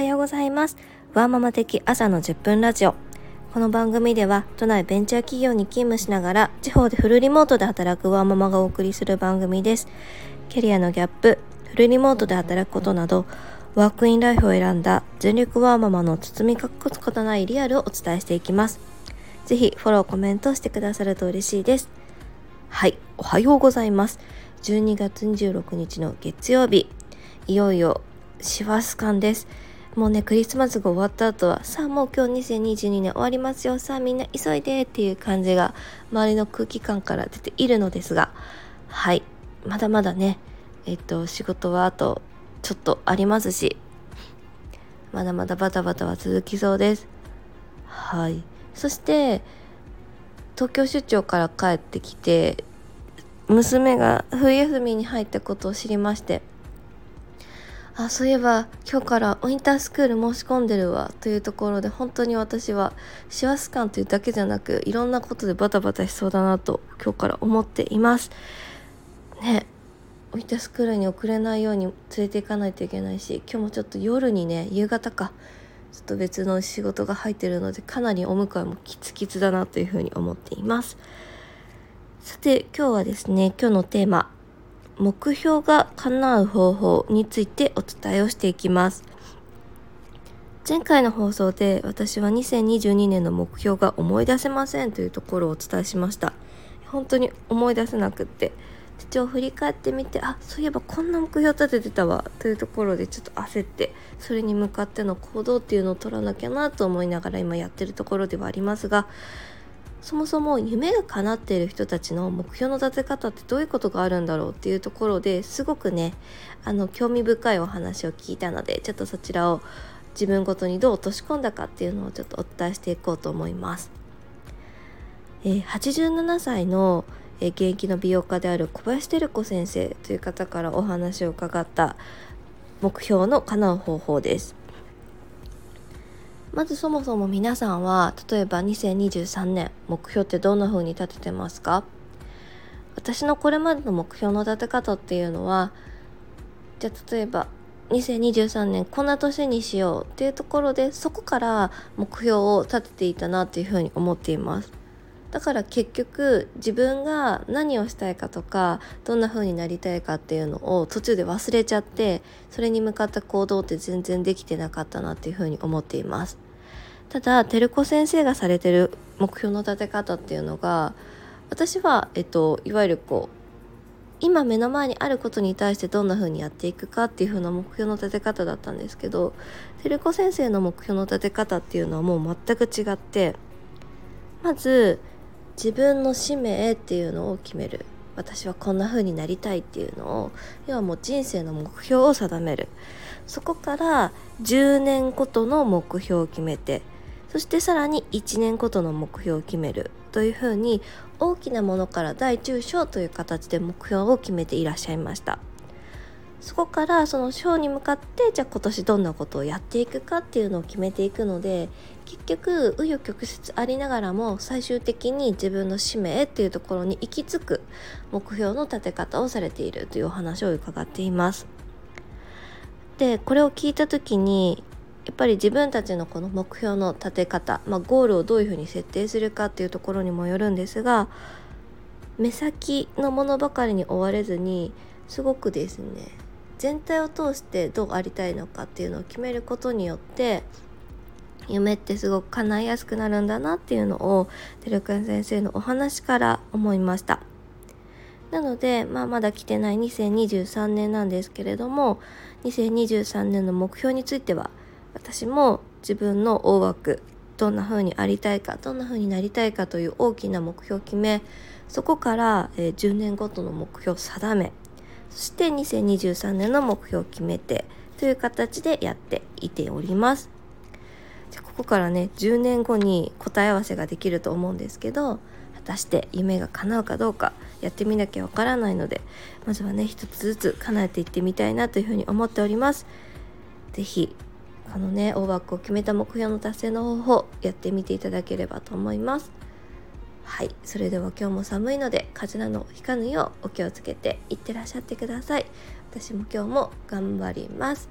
はようございます。ワーママ的朝の10分ラジオ。この番組では都内ベンチャー企業に勤務しながら地方でフルリモートで働くワーママがお送りする番組です。キャリアのギャップフルリモートで働くことなどワークインライフを選んだ全力ワーママの包み隠すことないリアルをお伝えしていきます。ぜひフォローコメントしてくださると嬉しいです。はいおはようございます。12月26日の月曜日。いよいよ師走感です。もうねクリスマスが終わった後はさあもう今日2022年終わりますよ。さあみんな急いでっていう感じが周りの空気感から出ているのですがはい。まだまだねえっと仕事はあとちょっとありますしまだまだバタバタは続きそうです。はい。そして東京出張から帰ってきて娘が冬休みに入ったことを知りましてあそういえば今日からウィンタースクール申し込んでるわというところで本当に私は師走感というだけじゃなくいろんなことでバタバタしそうだなと今日から思っています。ね。ウィンタースクールに遅れないように連れて行かないといけないし今日もちょっと夜にね夕方か。ちょっと別の仕事が入ってるのでかなりお迎えもキツキツだなというふうに思っています。さて今日はですね今日のテーマ目標が叶う方法についてお伝えをしていきます。前回の放送で私は2022年の目標が思い出せませんというところをお伝えしました。本当に思い出せなくって。父を振り返ってみてあそういえばこんな目標立ててたわというところでちょっと焦ってそれに向かっての行動っていうのを取らなきゃなと思いながら今やってるところではありますがそもそも夢が叶っている人たちの目標の立て方ってどういうことがあるんだろうっていうところですごくねあの興味深いお話を聞いたのでちょっとそちらを自分ごとにどう落とし込んだかっていうのをちょっとお伝えしていこうと思います。えー、87歳の、え、現役の美容家である小林照子先生という方からお話を伺った目標の叶う方法です。まずそもそも皆さんは例えば2023年目標ってどんな風に立ててますか？私のこれまでの目標の立て方っていうのはじゃあ例えば2023年こんな年にしようっていうところでそこから目標を立てていたなっていうふうに思っています。だから結局自分が何をしたいかとかどんな風になりたいかっていうのを途中で忘れちゃってそれに向かった行動って全然できてなかったなっていう風に思っています。ただ照子先生がされてる目標の立て方っていうのが私は、えっと、いわゆるこう今目の前にあることに対してどんな風にやっていくかっていう風な目標の立て方だったんですけど照子先生の目標の立て方っていうのはもう全く違ってまず自分の使命っていうのを決める。私はこんな風になりたいっていうのを要はもう人生の目標を定める。そこから10年ごとの目標を決めてそしてさらに1年ごとの目標を決める。というふうに大きなものから大中小という形で目標を決めていらっしゃいました。そこからその小に向かってじゃあ今年どんなことをやっていくかっていうのを決めていくので結局紆余曲折ありながらも最終的に自分の使命っていうところに行き着く目標の立て方をされているというお話を伺っています。でこれを聞いた時にやっぱり自分たちのこの目標の立て方、まあ、ゴールをどういうふうに設定するかっていうところにもよるんですが目先のものばかりに追われずにすごくですね全体を通してどうありたいのかっていうのを決めることによって夢ってすごく叶いやすくなるんだなっていうのをてるくん先生のお話から思いました。なので、まあ、まだ来てない2023年なんですけれども2023年の目標については私も自分の大枠どんな風にありたいかどんな風になりたいかという大きな目標を決めそこから、え、10年ごとの目標を定めそして2023年の目標を決めてという形でやっていております。じゃここからね10年後に答え合わせができると思うんですけど果たして夢が叶うかどうかやってみなきゃわからないのでまずはね一つずつ叶えていってみたいなというふうに思っております。是非このね大枠を決めた目標の達成の方法やってみていただければと思います。はい。それでは今日も寒いので風邪などひかぬようお気をつけていってらっしゃってください。私も今日も頑張ります。